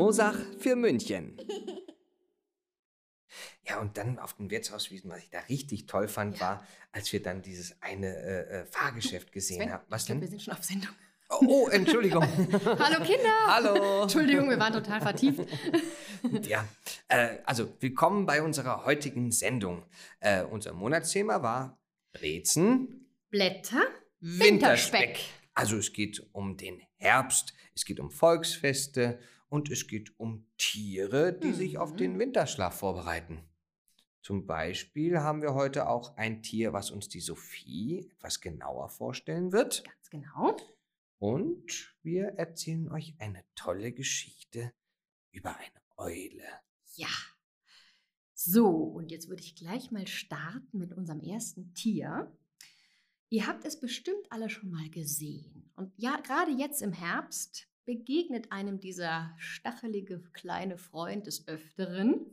Mosach für München. Ja, und dann auf den Wirtshauswiesen, was ich da richtig toll fand, war, als wir dann dieses eine äh, äh, Fahrgeschäft gesehen haben. Was ich glaub, denn? wir sind schon auf Sendung. Oh, oh, Entschuldigung. Hallo Kinder! Hallo. Entschuldigung, wir waren total vertieft. Ja, äh, also willkommen bei unserer heutigen Sendung. Äh, unser Monatsthema war Brezen, Blätter, Winterspeck. Also es geht um den Herbst, es geht um Volksfeste und es geht um Tiere, die sich auf Mhm. den Winterschlaf vorbereiten. Zum Beispiel haben wir heute auch ein Tier, was uns die Sophie etwas genauer vorstellen wird. Ganz genau. Und wir erzählen euch eine tolle Geschichte über eine Eule. Ja. So, und jetzt würde ich gleich mal starten mit unserem ersten Tier. Ihr habt es bestimmt alle schon mal gesehen. Und ja, gerade jetzt im Herbst begegnet einem dieser stachelige kleine Freund des Öfteren.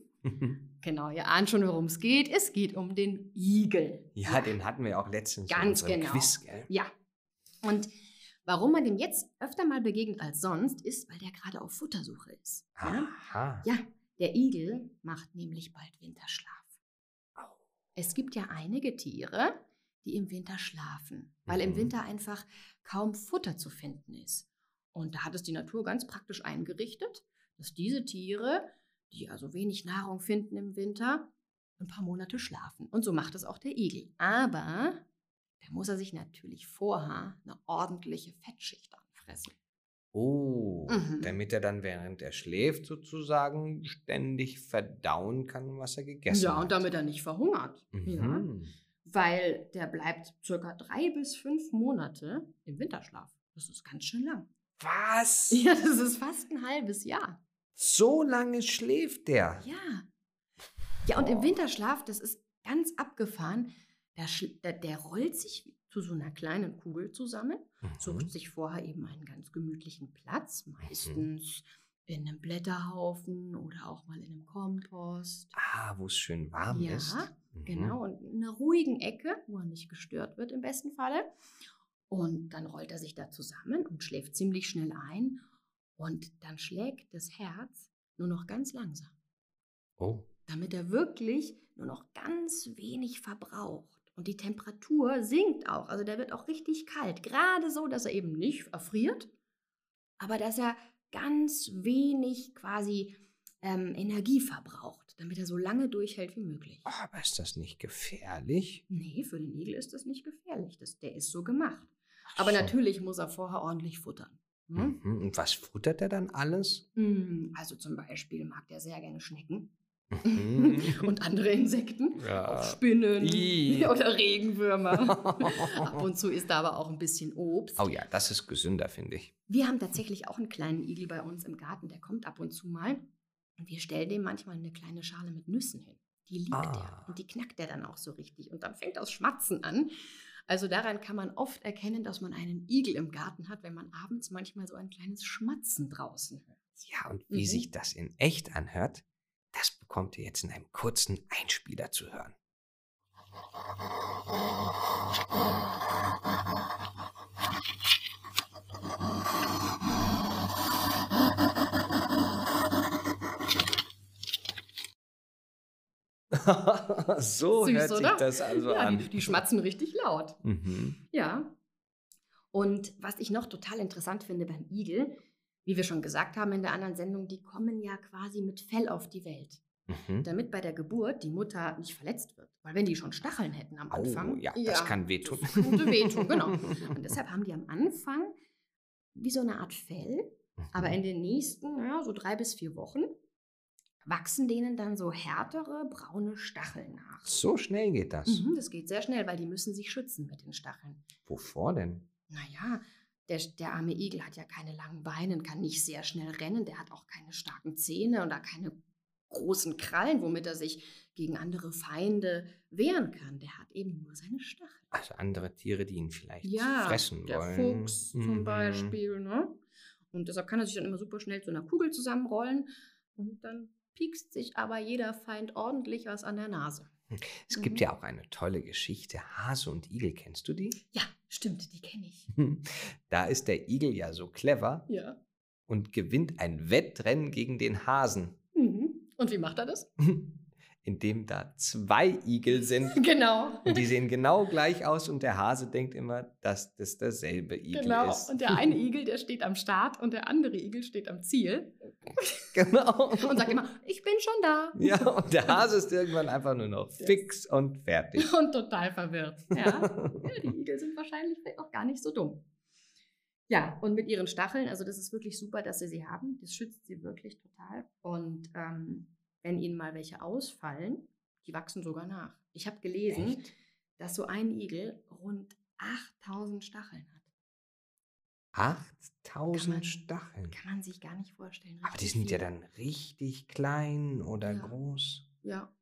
Genau, ihr ahnt schon, worum es geht. Es geht um den Igel. ja, den hatten wir auch letztens in Ganz unserem genau. Quiz, gell? Ja. Und warum man dem jetzt öfter mal begegnet als sonst, ist, weil der gerade auf Futtersuche ist. Ja? Aha. Ja, der Igel macht nämlich bald Winterschlaf. Es gibt ja einige Tiere, die im Winter schlafen, weil im Mhm. Winter einfach kaum Futter zu finden ist. Und da hat es die Natur ganz praktisch eingerichtet, dass diese Tiere, die also wenig Nahrung finden im Winter, ein paar Monate schlafen. Und so macht es auch der Igel. Aber da muss er sich natürlich vorher eine ordentliche Fettschicht anfressen. Oh, Mhm. damit er dann, während er schläft, sozusagen ständig verdauen kann, was er gegessen ja, hat. und damit er nicht verhungert. Ja. Mhm. weil der bleibt circa drei bis fünf Monate im Winterschlaf. Das ist ganz schön lang. Was? Ja, das ist fast ein halbes Jahr. So lange schläft der? Ja. Ja, und im Winterschlaf, das ist ganz abgefahren, der, der, rollt sich zu so einer kleinen Kugel zusammen, sucht Mhm. sich vorher eben einen ganz gemütlichen Platz, meistens in einem Blätterhaufen oder auch mal in einem Kompost. Ah, wo es schön warm Ja, ist. Mhm. Genau, und in einer ruhigen Ecke, wo er nicht gestört wird im besten Falle. Und dann rollt er sich da zusammen und schläft ziemlich schnell ein. Und dann schlägt das Herz nur noch ganz langsam, Oh. damit er wirklich nur noch ganz wenig verbraucht. Und die Temperatur sinkt auch. Also der wird auch richtig kalt. Gerade so, dass er eben nicht erfriert, aber dass er ganz wenig quasi ähm, Energie verbraucht, damit er so lange durchhält wie möglich. Aber ist das nicht gefährlich? Nee, für den Igel ist das nicht gefährlich. Das, der ist so gemacht. Aber so. natürlich muss er vorher ordentlich futtern. Ne? Mhm. Und was futtert er dann alles? Mm, Also zum Beispiel mag der sehr gerne Schnecken Mhm. und andere Insekten. Ja. Auch Spinnen Ih. oder Regenwürmer. Ab und zu ist da aber auch ein bisschen Obst. oh ja, das ist gesünder, finde ich. Wir haben tatsächlich auch einen kleinen Igel bei uns im Garten, der kommt ab und zu mal. Und wir stellen dem manchmal eine kleine Schale mit Nüssen hin. Die liebt Ah. er und die knackt er dann auch so richtig. Und dann fängt das Schmatzen an. Also daran kann man oft erkennen, dass man einen Igel im Garten hat, wenn man abends manchmal so ein kleines Schmatzen draußen hört. Ja, und wie Mhm. sich das in echt anhört, das bekommt ihr jetzt in einem kurzen Einspieler zu hören. so Süß, hört oder? sich das also ja, an. die, die schmatzen richtig laut. Mhm. Ja. Und was ich noch total interessant finde beim Igel, wie wir schon gesagt haben in der anderen Sendung, die kommen ja quasi mit Fell auf die Welt. Mhm. damit bei der Geburt die Mutter nicht verletzt wird. Weil wenn die schon Stacheln hätten am Oh, Anfang. ja, das kann wehtun. Das könnte wehtun, genau. Und deshalb haben die am Anfang wie so eine Art Fell, aber Mhm. in den nächsten, ja, so drei bis vier Wochen wachsen denen dann so härtere braune Stacheln nach. So schnell geht das. Mhm, das geht sehr schnell, weil die müssen sich schützen mit den Stacheln. Wovor denn? Naja, der, der arme Igel hat ja keine langen Beine und kann nicht sehr schnell rennen. Der hat auch keine starken Zähne und da keine großen Krallen, womit er sich gegen andere Feinde wehren kann. Der hat eben nur seine Stacheln. Also andere Tiere, die ihn vielleicht Ja, fressen der wollen. Fuchs zum Mhm. Beispiel. Ne? Und deshalb kann er sich dann immer super schnell zu einer Kugel zusammenrollen und dann piekst sich aber jeder Feind ordentlich was an der Nase. Es gibt Mhm. ja auch eine tolle Geschichte. Hase und Igel, kennst du die? Ja, stimmt, die kenne ich. Da ist der Igel ja so clever Ja. und gewinnt ein Wettrennen gegen den Hasen, Mhm. Und wie macht er das? in dem da zwei Igel sind. Genau. Und die sehen genau gleich aus und der Hase denkt immer, dass das derselbe Igel Genau. ist. Und der eine Igel, der steht am Start und der andere Igel steht am Ziel genau. und sagt immer, ich bin schon da. Ja, und der Hase ist irgendwann einfach nur noch fix und fertig. Und total verwirrt. Ja. ja, die Igel sind wahrscheinlich auch gar nicht so dumm. Ja, und mit ihren Stacheln, also das ist wirklich super, dass sie sie haben. Das schützt sie wirklich total. Und ähm, wenn ihnen mal welche ausfallen, die wachsen sogar nach. Ich habe gelesen, Echt? dass so ein Igel rund 8000 Stacheln hat. 8000 man- Stacheln. Kann man sich gar nicht vorstellen. Aber die sind ja viel. dann richtig klein oder Ja. groß. Ja.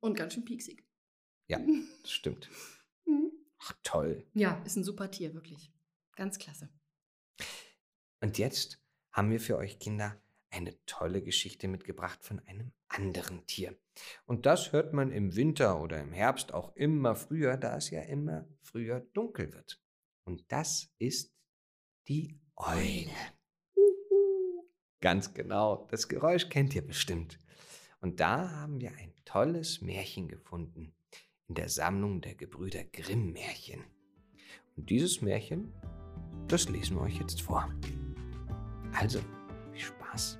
Und ganz schön pieksig. Ja, das stimmt. Mhm. Ach, toll. Ja, ist ein super Tier, wirklich. Ganz klasse. Und jetzt haben wir für euch Kinder eine tolle Geschichte mitgebracht von einem anderen Tier. Und das hört man im Winter oder im Herbst auch immer früher, da es ja immer früher dunkel wird. Und das ist die Eule. Ganz genau, das Geräusch kennt ihr bestimmt. Und da haben wir ein tolles Märchen gefunden in der Sammlung der Gebrüder Grimm Märchen. Und dieses Märchen, das lesen wir euch jetzt vor. Also, viel Spaß.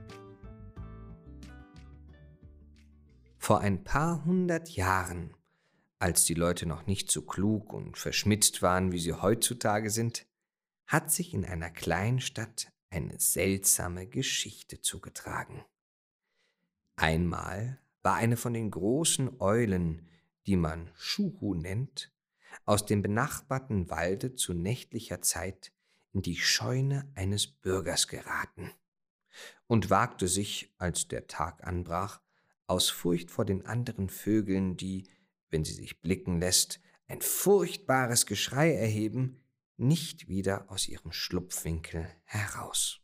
Vor ein paar hundert Jahren, als die Leute noch nicht so klug und verschmitzt waren, wie sie heutzutage sind, hat sich in einer kleinen Stadt eine seltsame Geschichte zugetragen. Einmal war eine von den großen Eulen, die man Schuhu nennt, aus dem benachbarten Walde zu nächtlicher Zeit in die Scheune eines Bürgers geraten und wagte sich, als der Tag anbrach, aus Furcht vor den anderen Vögeln, die, wenn sie sich blicken lässt, ein furchtbares Geschrei erheben, nicht wieder aus ihrem Schlupfwinkel heraus.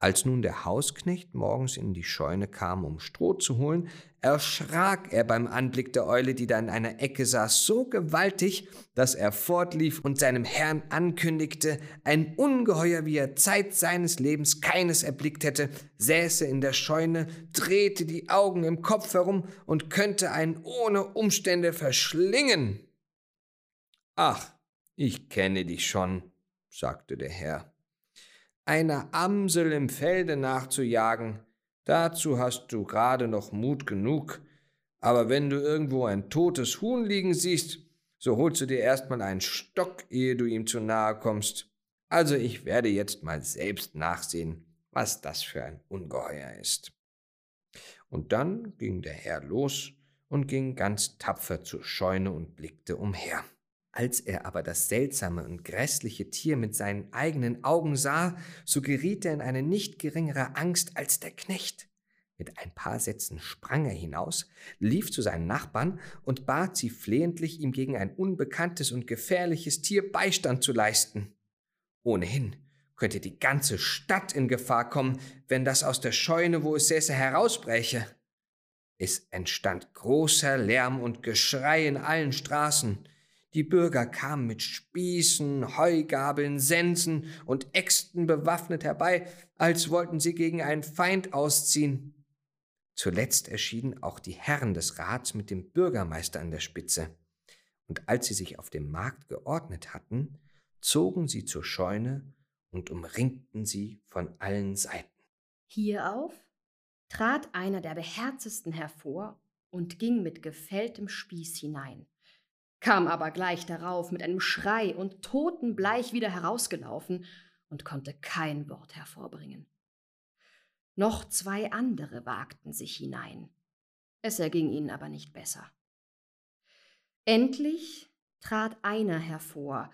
Als nun der Hausknecht morgens in die Scheune kam, um Stroh zu holen, erschrak er beim Anblick der Eule, die da in einer Ecke saß, so gewaltig, dass er fortlief und seinem Herrn ankündigte, ein Ungeheuer, wie er Zeit seines Lebens keines erblickt hätte, säße in der Scheune, drehte die Augen im Kopf herum und könnte einen ohne Umstände verschlingen. Ach, ich kenne dich schon, sagte der Herr einer Amsel im Felde nachzujagen, dazu hast du gerade noch Mut genug, aber wenn du irgendwo ein totes Huhn liegen siehst, so holst du dir erstmal einen Stock, ehe du ihm zu nahe kommst. Also ich werde jetzt mal selbst nachsehen, was das für ein Ungeheuer ist. Und dann ging der Herr los und ging ganz tapfer zur Scheune und blickte umher. Als er aber das seltsame und grässliche Tier mit seinen eigenen Augen sah, so geriet er in eine nicht geringere Angst als der Knecht. Mit ein paar Sätzen sprang er hinaus, lief zu seinen Nachbarn und bat sie flehentlich, ihm gegen ein unbekanntes und gefährliches Tier Beistand zu leisten. Ohnehin könnte die ganze Stadt in Gefahr kommen, wenn das aus der Scheune, wo es säße, herausbräche. Es entstand großer Lärm und Geschrei in allen Straßen. Die Bürger kamen mit Spießen, Heugabeln, Sensen und Äxten bewaffnet herbei, als wollten sie gegen einen Feind ausziehen. Zuletzt erschienen auch die Herren des Rats mit dem Bürgermeister an der Spitze. Und als sie sich auf dem Markt geordnet hatten, zogen sie zur Scheune und umringten sie von allen Seiten. Hierauf trat einer der beherztesten hervor und ging mit gefälltem Spieß hinein, kam aber gleich darauf mit einem Schrei und totenbleich wieder herausgelaufen und konnte kein Wort hervorbringen. Noch zwei andere wagten sich hinein. Es erging ihnen aber nicht besser. Endlich trat einer hervor,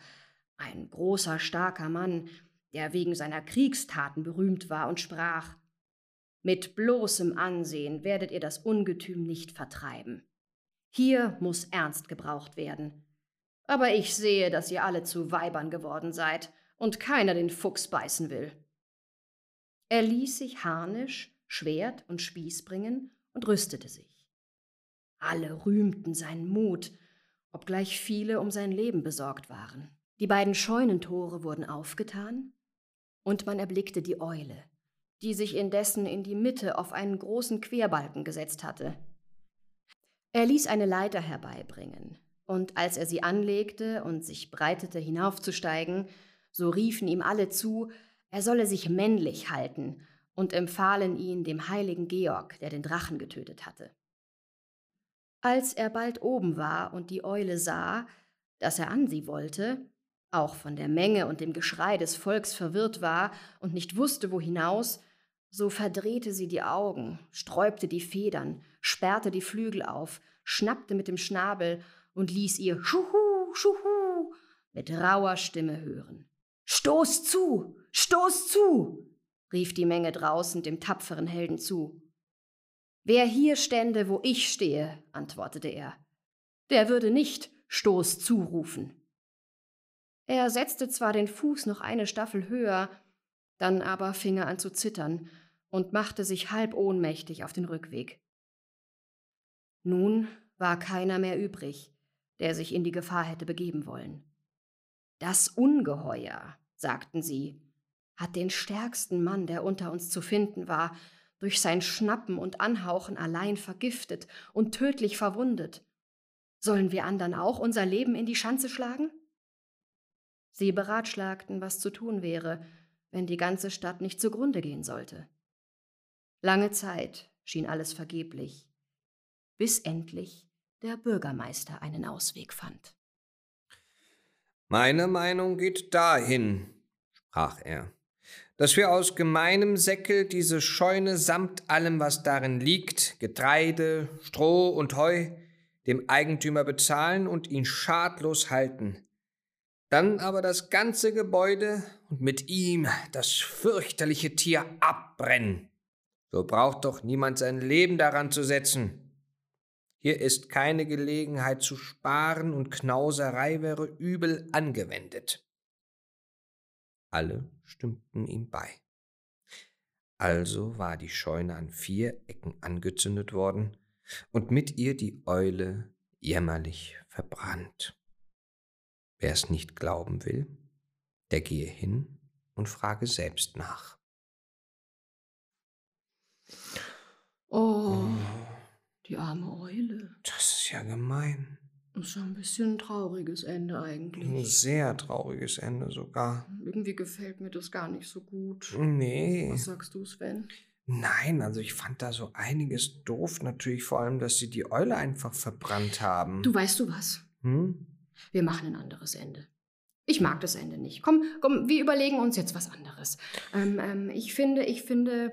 ein großer, starker Mann, der wegen seiner Kriegstaten berühmt war und sprach Mit bloßem Ansehen werdet ihr das Ungetüm nicht vertreiben. Hier muss ernst gebraucht werden. Aber ich sehe, dass ihr alle zu Weibern geworden seid und keiner den Fuchs beißen will. Er ließ sich Harnisch, Schwert und Spieß bringen und rüstete sich. Alle rühmten seinen Mut, obgleich viele um sein Leben besorgt waren. Die beiden Scheunentore wurden aufgetan, und man erblickte die Eule, die sich indessen in die Mitte auf einen großen Querbalken gesetzt hatte. Er ließ eine Leiter herbeibringen, und als er sie anlegte und sich breitete hinaufzusteigen, so riefen ihm alle zu, er solle sich männlich halten und empfahlen ihn dem heiligen Georg, der den Drachen getötet hatte. Als er bald oben war und die Eule sah, dass er an sie wollte, auch von der Menge und dem Geschrei des Volks verwirrt war und nicht wusste, wo hinaus, so verdrehte sie die Augen, sträubte die Federn, sperrte die Flügel auf, schnappte mit dem Schnabel und ließ ihr Schuhu, Schuhu mit rauer Stimme hören. Stoß zu, stoß zu, rief die Menge draußen dem tapferen Helden zu. Wer hier stände, wo ich stehe, antwortete er, der würde nicht Stoß zurufen. Er setzte zwar den Fuß noch eine Staffel höher, dann aber fing er an zu zittern und machte sich halb ohnmächtig auf den Rückweg. Nun war keiner mehr übrig, der sich in die Gefahr hätte begeben wollen. Das Ungeheuer, sagten sie, hat den stärksten Mann, der unter uns zu finden war, durch sein Schnappen und Anhauchen allein vergiftet und tödlich verwundet. Sollen wir andern auch unser Leben in die Schanze schlagen? Sie beratschlagten, was zu tun wäre, wenn die ganze Stadt nicht zugrunde gehen sollte. Lange Zeit schien alles vergeblich, bis endlich der Bürgermeister einen Ausweg fand. Meine Meinung geht dahin, sprach er, dass wir aus gemeinem Säckel diese Scheune samt allem, was darin liegt, Getreide, Stroh und Heu, dem Eigentümer bezahlen und ihn schadlos halten, dann aber das ganze Gebäude und mit ihm das fürchterliche Tier abbrennen. So braucht doch niemand sein Leben daran zu setzen. Hier ist keine Gelegenheit zu sparen und Knauserei wäre übel angewendet. Alle stimmten ihm bei. Also war die Scheune an vier Ecken angezündet worden und mit ihr die Eule jämmerlich verbrannt. Wer es nicht glauben will, der gehe hin und frage selbst nach. Die arme Eule. Das ist ja gemein. Das ist ein bisschen ein trauriges Ende Ein eigentlich. sehr trauriges Ende sogar. Irgendwie gefällt mir das gar nicht so gut. Nee. Was sagst du, Sven? Nein, also ich fand da so einiges doof. Natürlich vor allem, dass sie die Eule einfach verbrannt haben. Du weißt du was? Hm? Wir machen ein anderes Ende. Ich mag das Ende nicht. Komm, komm, wir überlegen uns jetzt was anderes. Ähm, ähm, ich finde, ich finde,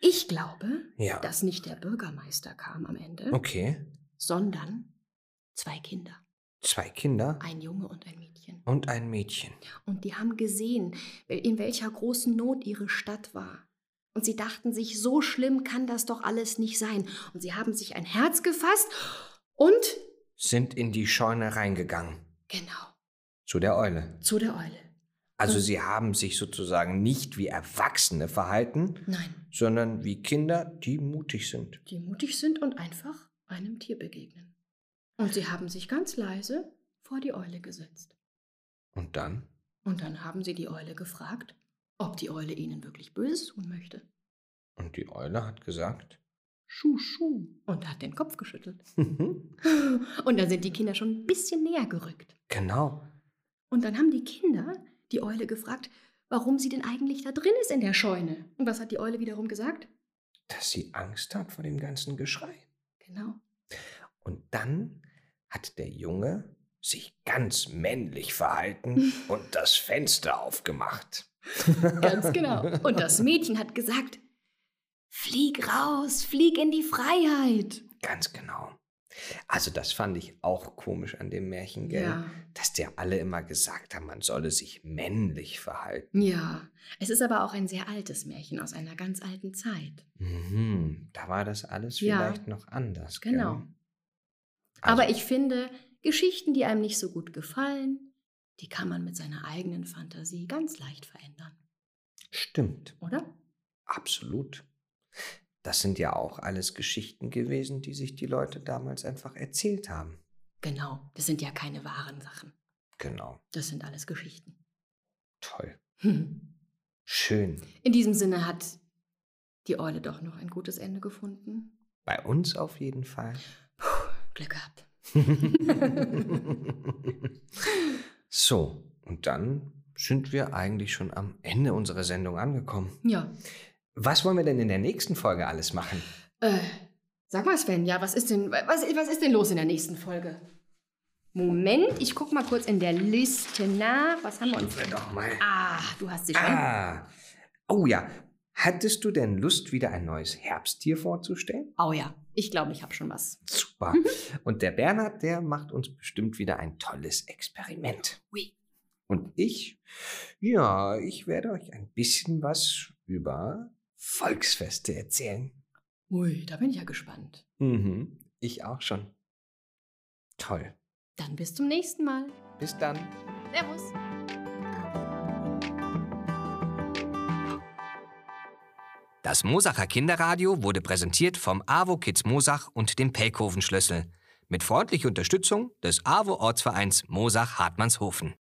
ich glaube, Ja. dass nicht der Bürgermeister kam am Ende, Okay. sondern zwei Kinder, Zwei Kinder ein Junge und ein Mädchen. und ein Mädchen. Und die haben gesehen, in welcher großen Not ihre Stadt war. Und sie dachten sich, so schlimm kann das doch alles nicht sein. Und sie haben sich ein Herz gefasst und Sind in die Scheune reingegangen. genau Zu der Eule. zu der Eule. Also sie haben sich sozusagen nicht wie Erwachsene verhalten, Nein, sondern wie Kinder, die mutig sind. die mutig sind und einfach einem Tier begegnen. Und sie haben sich ganz leise vor die Eule gesetzt. Und dann? Und dann haben sie die Eule gefragt, ob die Eule ihnen wirklich Böses tun möchte. Und die Eule hat gesagt, Schuh, schuh. Und hat den Kopf geschüttelt. Und dann sind die Kinder schon ein bisschen näher gerückt. genau. Und dann haben die Kinder die Eule gefragt, warum sie denn eigentlich da drin ist in der Scheune. Und was hat die Eule wiederum gesagt? Dass sie Angst hat vor dem ganzen Geschrei. Genau. Und dann hat der Junge sich ganz männlich verhalten und das Fenster aufgemacht. Ganz genau. Und das Mädchen hat gesagt, flieg raus, flieg in die Freiheit. Ganz genau. Also das fand ich auch komisch an dem Märchen, gell? Ja. Dass der alle immer gesagt haben, man solle sich männlich verhalten. Ja, es ist aber auch ein sehr altes Märchen aus einer ganz alten Zeit. Mhm, da war das alles Ja. vielleicht noch anders. Genau. Gell? Aber Also, ich finde, Geschichten, die einem nicht so gut gefallen, die kann man mit seiner eigenen Fantasie ganz leicht verändern, Stimmt, oder? absolut. Das sind ja auch alles Geschichten gewesen, die sich die Leute damals einfach erzählt haben. Genau, das sind ja keine wahren Sachen. Genau, Das sind alles Geschichten. toll. Hm. Schön. In diesem Sinne hat die Eule doch noch ein gutes Ende gefunden. Bei uns auf jeden Fall. Puh, Glück gehabt. so, und dann sind wir eigentlich schon am Ende unserer Sendung angekommen. Ja. Was wollen wir denn in der nächsten Folge alles machen? Äh, sag mal, Sven, ja, was ist denn, was, was ist denn los in der nächsten Folge? Moment, ich guck mal kurz in der Liste nach. Was haben wir uns denn? Doch mal. Ah, du hast sie schon. Ah. Oh ja. Hattest du denn Lust, wieder ein neues Herbsttier vorzustellen? Oh ja, ich glaube, ich habe schon was. Super. Und der Bernhard, der macht uns bestimmt wieder ein tolles Experiment. Ui. Und ich, ja, ich werde euch ein bisschen was über Volksfeste erzählen. Ui, da bin ich ja gespannt. Mhm, ich auch schon. Toll. Dann bis zum nächsten Mal. Bis dann. Servus. Das Mosacher Kinderradio wurde präsentiert vom AWO Kids Mosach und dem Pelkoven Schlüssel. Mit freundlicher Unterstützung des AWO Ortsvereins Mosach-Hartmannshofen.